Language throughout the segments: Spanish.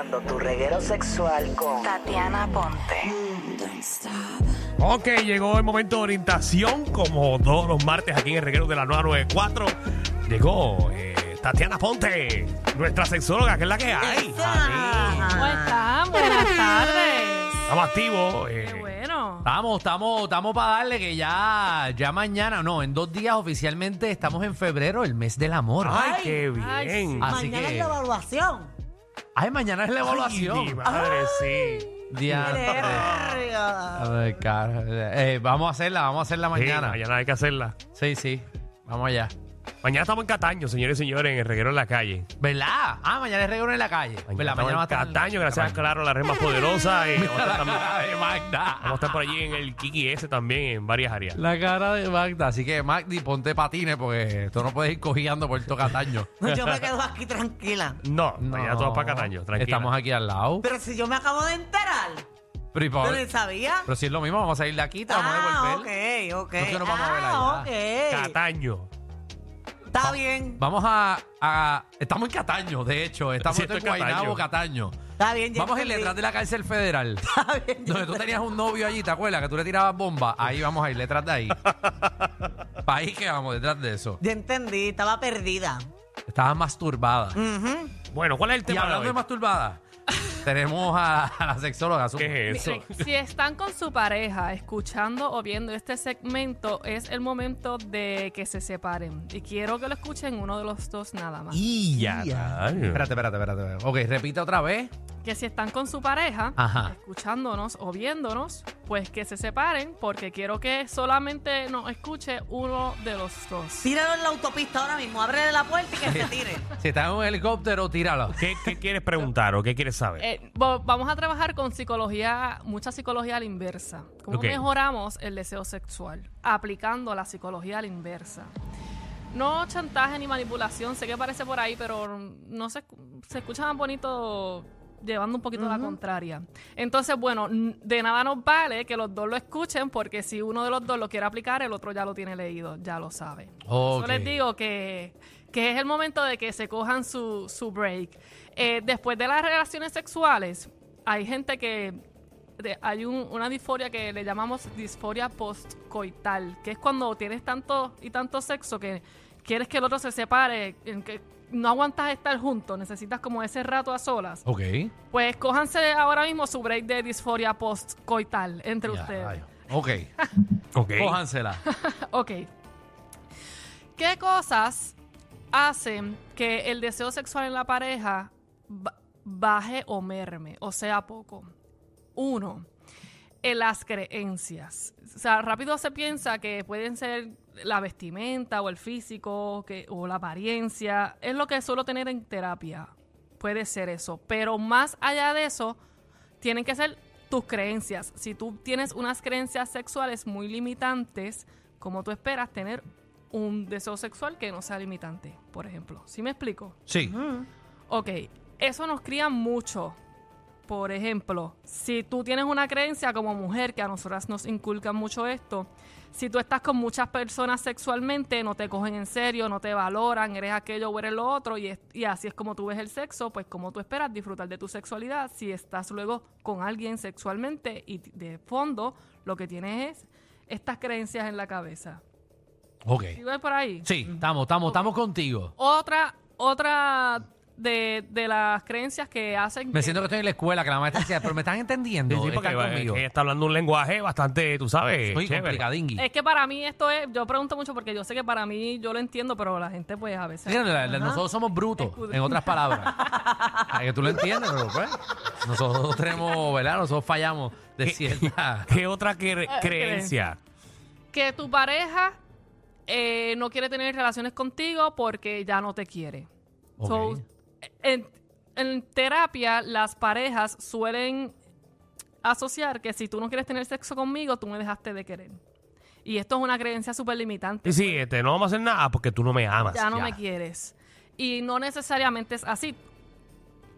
escuchando tu reguero sexual con Tatiana Ponte. Ok, llegó el momento de orientación, como todos los martes aquí en el reguero de la 994. Llegó eh, Tatiana Ponte, nuestra sexóloga, que es la que hay. ¿Cómo están? Buenas tardes. Estamos activos. eh, Qué bueno. Estamos, estamos, estamos para darle que ya, ya mañana, no, en dos días oficialmente estamos en febrero, el mes del amor. Ay, qué ay, bien. sí. Así Mañana que- es la evaluación. Ay, mañana es la Ay, evaluación. mi madre, sí. Diantre. A ver, cara, eh, vamos a hacerla, vamos a hacerla Sí, mañana. mañana hay que hacerla. Sí, sí. Vamos allá. Mañana estamos en Cataño, señores y señores, en el reguero en la calle. ¿Verdad? Ah, mañana es regalo en la calle. Mañana, ¿Verdad? estamos va a en estar Cataño, gracias a Claro, la red más poderosa. y vamos, a estar también- cara de Magda. vamos a estar por allí en el Kiki S también, en varias áreas. La cara de Magda. Así que, Magdi, ponte patines porque tú no puedes ir cogiendo por todo Cataño. Yo me quedo aquí tranquila. No, mañana tú vas para Cataño, tranquila. Estamos aquí al lado. Pero si yo me acabo de enterar, Pero, ¿y pa- yo ni sabía. pero si es lo mismo, vamos a salir de aquí, te vamos a Ah, devolver. ok, ok. No, que nos vamos a ver ah, ok. Cataño. Está bien. Vamos a, a- Estamos en Cataño, de hecho. Estamos Sí, en es Guaynabo, Cataño. Está bien. ya Vamos a ir entendí. detrás de la cárcel federal. Está bien. ya Donde tú tenías un novio allí, ¿te acuerdas? Que tú le tirabas bomba. Ahí vamos a ir, detrás de ahí. Para ahí que vamos, detrás de eso. Ya entendí, estaba perdida. Estabas masturbada. Bueno, ¿cuál es el Y tema hablando de de hoy? masturbada, tenemos a, a la sexóloga. ¿Qué es eso? Si están con su pareja escuchando o viendo este segmento, es el momento de que se separen. Y quiero que lo escuchen uno de los dos nada más. Y ya, espérate, espérate, espérate. Ok, repite otra vez. Que si están con su pareja Ajá. escuchándonos o viéndonos, pues que se separen porque quiero que solamente nos escuche uno de los dos. Tíralo en la autopista ahora mismo. Ábrele la puerta y que se tire. Si estás en un helicóptero, tíralo. ¿Qué, qué quieres preguntar o qué quieres saber? Eh, vamos a trabajar con psicología, mucha psicología a la inversa. ¿Cómo Ok. mejoramos el deseo sexual? Aplicando la psicología a la inversa. No chantaje ni manipulación, sé que parece por ahí, pero no se, se escucha más bonito llevando un poquito la contraria. Entonces, bueno, de nada nos vale que los dos lo escuchen porque si uno de los dos lo quiere aplicar, el otro ya lo tiene leído, ya lo sabe. Ok. Yo les digo que, que es el momento de que se cojan su, su break. Eh, después de las relaciones sexuales, hay gente que de- hay un- una disforia que le llamamos disforia postcoital, que es cuando tienes tanto y tanto sexo que quieres que el otro se separe, en que no aguantas estar juntos, necesitas como ese rato a solas. Ok. Pues cójanse ahora mismo su break de disforia postcoital entre Ya, ustedes. rayo. Ok. ok. Cójansela. Ok. ¿Qué cosas hacen que el deseo sexual en la pareja ba- baje o merme, o sea, poco? Uno, en las creencias. O sea, rápido se piensa que pueden ser la vestimenta o el físico que, o la apariencia. Es lo que suelo tener en terapia. Puede ser eso. Pero más allá de eso, tienen que ser tus creencias. Si tú tienes unas creencias sexuales muy limitantes, como tú esperas tener un deseo sexual que no sea limitante, por ejemplo. ¿Sí me explico? Sí. Ok, eso nos cría mucho. Por ejemplo, si tú tienes una creencia como mujer, que a nosotras nos inculcan mucho esto, si tú estás con muchas personas sexualmente, no te cogen en serio, no te valoran, eres aquello o eres lo otro, y, es- y así es como tú ves el sexo, pues como tú esperas disfrutar de tu sexualidad, si estás luego con alguien sexualmente y de fondo lo que tienes es estas creencias en la cabeza. Ok. ¿Sí ves por ahí? Sí, estamos, estamos, estamos contigo. Otra, otra de, de las creencias que hacen Me que- siento que estoy en la escuela, que la maestra decía, pero me están entendiendo. Sí, sí, porque Están eh, conmigo. ella está hablando un lenguaje bastante, tú sabes, chévere. complicadingui. Es que para mí esto es, yo pregunto mucho porque yo sé que para mí yo lo entiendo, pero la gente pues a veces... Sí, la- la- nosotros somos brutos, en otras palabras. Ay, que tú lo entiendes, pero pues. Nosotros tenemos, ¿verdad? Nosotros fallamos de ¿Qué- cierta. ¿Qué otra cre- creencia? Que tu pareja eh, no quiere tener relaciones contigo porque ya no te quiere. Ok. So, en, en terapia las parejas suelen asociar que si tú no quieres tener sexo conmigo, tú me dejaste de querer. Y esto es una creencia súper limitante. Y sí, este, no vamos a hacer nada porque tú no me amas. ya no me quieres. Y no necesariamente es así.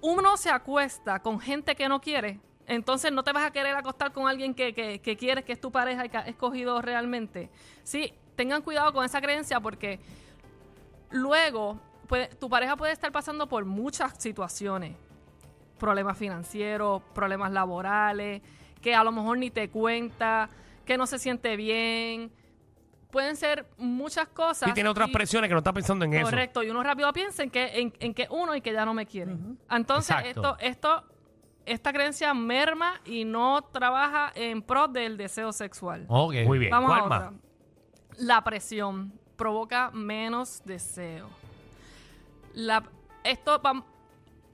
Uno se acuesta con gente que no quiere, entonces no te vas a querer acostar con alguien que, que, que quieres, que es tu pareja y que has escogido realmente. Sí, tengan cuidado con esa creencia porque luego puede- tu pareja puede estar pasando por muchas situaciones. problemas financieros, problemas laborales, que a lo mejor ni te cuenta, que no se siente bien. Pueden ser muchas cosas. Y tiene otras y- presiones que no está pensando en eso. Correcto, y uno rápido piensa en que, en, en que uno y que ya no me quieren. Entonces, Exacto. esto, esto, esta creencia merma y no trabaja en pro del deseo sexual. Ok. Muy bien. Vamos ¿Cuál a más? otra. La presión provoca menos deseo. La, esto, vam-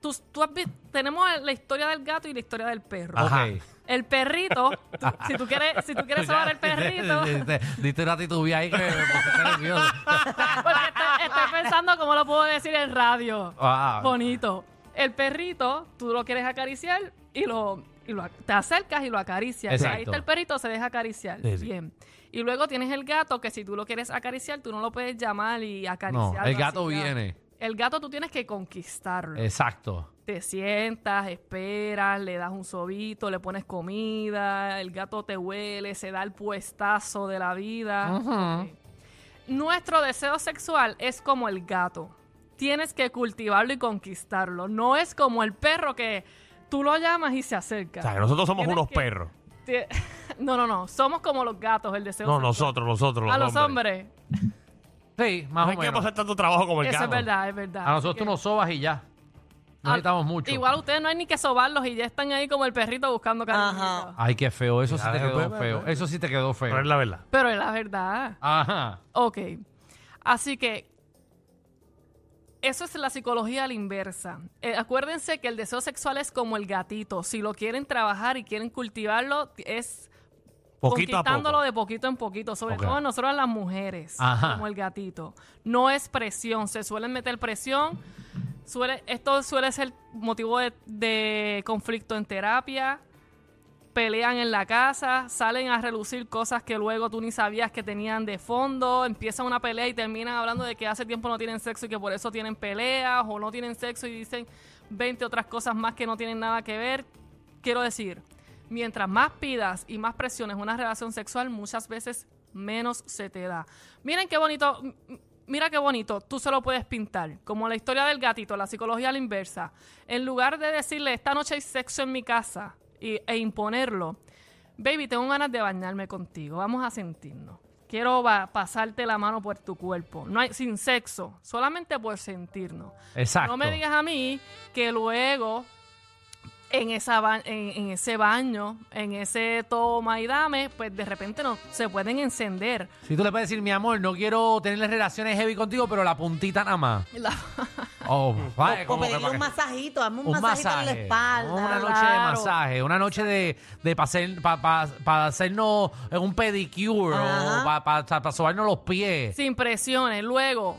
tú, tú has vi- tenemos la historia del gato y la historia del perro. Ajá. El perrito, tú- si tú quieres, si tú quieres sobar el perrito, Diste- Diste una titubía ahí que me pusiste nervioso. porque estoy, estoy pensando cómo lo puedo decir en radio. Ah, Bonito. El perrito, tú lo quieres acariciar y lo, y lo te acercas y lo acaricias. Exacto. Ahí está el perrito, se deja acariciar. Sí, sí. Bien. Y luego tienes el gato que si tú lo quieres acariciar, tú no lo puedes llamar y no, acariciar. el gato viene. El gato tú tienes que conquistarlo. Exacto. Te sientas, esperas, le das un sobito, le pones comida, el gato te huele, se da el puestazo de la vida. Nuestro deseo sexual es como el gato. Tienes que cultivarlo y conquistarlo. No es como el perro que tú lo llamas y se acerca. O sea, que nosotros somos Tienes unos que- perros. No, no, no. Somos como los gatos, el deseo No, sexual. nosotros, nosotros, los A los hombres. Sí, más No o hay que menos. hacer tanto trabajo como el Eso gato. es verdad, es verdad. A nosotros tú nos sobas y ya. No Ah, necesitamos mucho. Igual ustedes no hay ni que sobarlos y ya están ahí como el perrito buscando cariñito. Ajá. Ay, qué feo. Eso sí te quedó pues, feo. pues. Eso sí te quedó Pero feo. es la verdad. Pero es la verdad. Ajá. Ok. Así que eso es la psicología a la inversa. Eh, acuérdense que el deseo sexual es como el gatito. Si lo quieren trabajar y quieren cultivarlo, es Poquito a conquistándolo poco. de poquito en poquito, sobre Ok. todo nosotros las mujeres, Ajá. como el gatito. No es presión, se suelen meter presión. Suele, esto suele ser motivo de, de conflicto en terapia. Pelean en la casa, salen a relucir cosas que luego tú ni sabías que tenían de fondo. Empiezan una pelea y terminan hablando de que hace tiempo no tienen sexo y que por eso tienen peleas, o no tienen sexo y dicen 20 otras cosas más que no tienen nada que ver. Quiero decir, mientras más pidas y más presiones una relación sexual, muchas veces menos se te da. Miren qué bonito, mira qué bonito, tú se lo puedes pintar, como la historia del gatito, la psicología a la inversa. En lugar de decirle, esta noche hay sexo en mi casa y- e imponerlo, baby, tengo ganas de bañarme contigo, vamos a sentirnos. Quiero pasarte la mano por tu cuerpo. No hay sin sexo, solamente por sentirnos. Exacto. No me digas a mí que luego en, esa ba- en, en ese baño, en ese toma y dame, pues de repente no se pueden encender. Si tú le puedes decir, mi amor, no quiero tener relaciones heavy contigo, pero la puntita nada más. La- Oh, vale, O pedirle un masajito, hazme un, un masajito masaje. en la espalda. Una noche de masaje, una noche de, de para hacernos un pedicure Ajá. o para sobarnos los pies. sin presiones. Luego,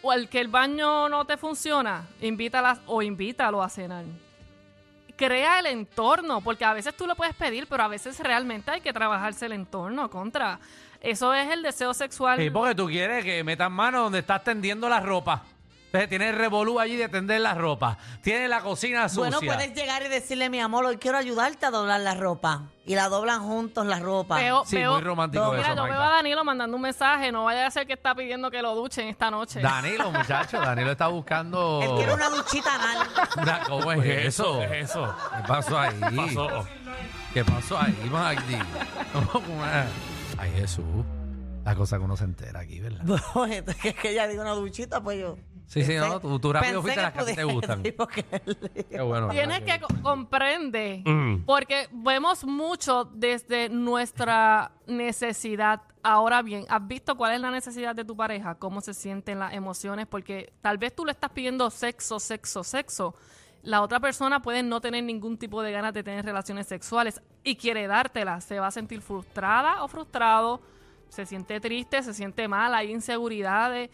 o el que el baño no te funciona, invítala o invítalo a cenar. Crea el entorno, porque a veces tú lo puedes pedir, pero a veces realmente hay que trabajarse el entorno contra. Eso es el deseo sexual. Sí, porque tú quieres que metan mano donde estás tendiendo la ropa. Entonces tienes el revolú allí de tender la ropa. Tienes la cocina sucia. Bueno, puedes llegar y decirle, mi amor, hoy quiero ayudarte a doblar la ropa. Y la doblan juntos la ropa. Veo- Sí, veo- muy romántico No, Mira, eso, yo Magda. veo a Danilo mandando un mensaje, no vaya a ser que está pidiendo que lo duchen esta noche. Danilo, muchacho, Danilo está buscando... Él quiere una duchita anal. Una- ¿Cómo es eso? ¿Qué es eso? ¿Qué pasó ahí? ¿Qué pasó? ¿Qué pasó ahí, Magdi? Ay, Jesús. La cosa que uno se entera aquí, ¿verdad? Es que, que ella diga una duchita, pues yo. Sí, sí, no, tú- tú rápido fuiste a las que a ti te gustan. Qué bueno. Tienes que co- comprende, Mm. porque vemos mucho desde nuestra necesidad. Ahora bien, ¿has visto cuál es la necesidad de tu pareja? ¿Cómo se sienten las emociones? Porque tal vez tú le estás pidiendo sexo, sexo, sexo. La otra persona puede no tener ningún tipo de ganas de tener relaciones sexuales y quiere dártela. Se va a sentir frustrada o frustrado, se siente triste, se siente mal, hay inseguridades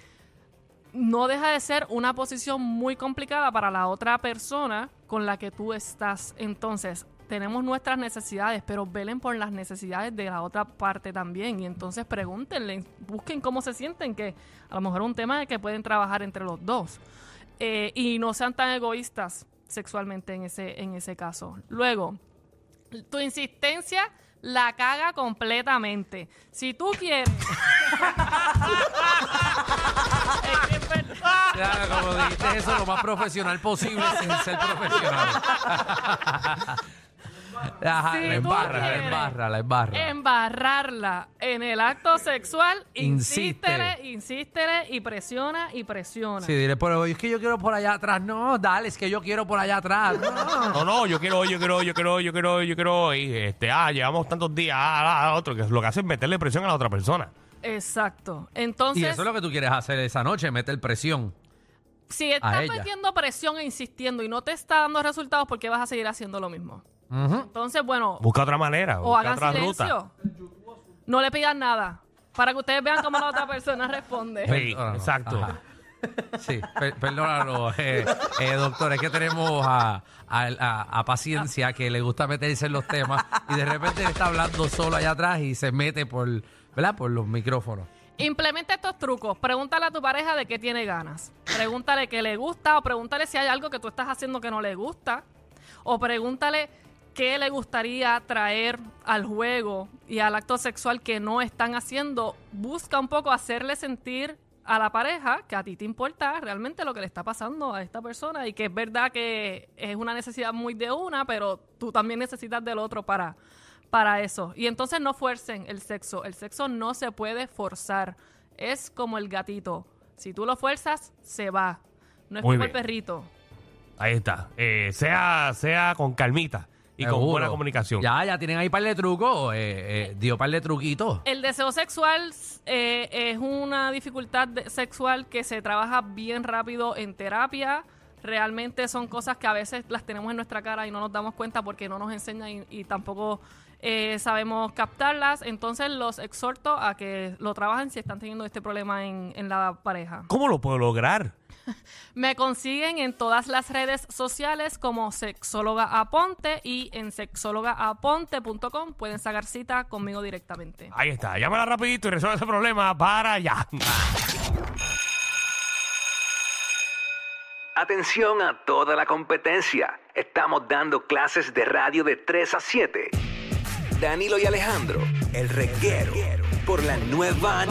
no deja de ser una posición muy complicada para la otra persona con la que tú estás. Entonces, tenemos nuestras necesidades, pero velen por las necesidades de la otra parte también. Y entonces pregúntenle, busquen cómo se sienten, que a lo mejor un tema que pueden trabajar entre los dos. Eh, y no sean tan egoístas sexualmente en ese, en ese caso. Luego, tu insistencia la caga completamente. Si tú quieres... Es que es verdad. Claro, como dijiste eso lo más profesional posible sin ser profesional. Ajá, Si la tú embarra, la quieres embarra, la embarra. embarrarla en el acto sexual, insístele, insístele y presiona y presiona. Sí, dile, pero es que yo quiero por allá atrás. No, dale, es que yo quiero por allá atrás. No. No, no, yo quiero hoy, yo quiero hoy, yo quiero hoy, yo quiero hoy, yo quiero hoy. Este, ah, llevamos tantos días, ah, ah, ah, otro, que lo que hace es meterle presión a la otra persona. Exacto. Entonces, Y eso es lo que tú quieres hacer esa noche, meter presión. si estás ella. metiendo presión e insistiendo y no te está dando resultados, ¿por qué vas a seguir haciendo lo mismo? Ujú. Entonces, bueno, Busca otra manera, o busca hagan otra silencio. No le pidan nada. Para que ustedes vean cómo la otra persona responde. Sí, Perdónalo. exacto. Ajá. Sí, per- perdónalo, eh, eh, doctor. Es que tenemos a, a, a- a paciencia que le gusta meterse en los temas y de repente él está hablando solo allá atrás y se mete por, ¿verdad? por los micrófonos. Implementa estos trucos. Pregúntale a tu pareja de qué tiene ganas. Pregúntale qué le gusta o pregúntale si hay algo que tú estás haciendo que no le gusta. O pregúntale qué le gustaría traer al juego y al acto sexual que no están haciendo. Busca un poco hacerle sentir a la pareja que a ti te importa realmente lo que le está pasando a esta persona y que es verdad que es una necesidad muy de una, pero tú también necesitas del otro para, para eso. Y entonces no fuercen el sexo. El sexo no se puede forzar. Es como el gatito. Si tú lo fuerzas, se va. No es Muy como el perrito. Ahí está. Eh, sea, sea con calmita y con buena comunicación. Ya, ya tienen ahí par de trucos. Eh, eh, dio par de truquitos. El deseo sexual eh, es una dificultad sexual que se trabaja bien rápido en terapia. Realmente son cosas que a veces las tenemos en nuestra cara y no nos damos cuenta porque no nos enseñan y, y tampoco eh, sabemos captarlas. Entonces los exhorto a que lo trabajen si están teniendo este problema en, en la pareja. ¿Cómo lo puedo lograr? Me consiguen en todas las redes sociales como Sexóloga Aponte y en sexólogaaponte.com pueden sacar cita conmigo directamente. Ahí está. Llámala rapidito y resuelve ese problema para allá. Atención a toda la competencia. Estamos dando clases de radio de 3 a 7. Danilo y Alejandro, el reguero, por la nueva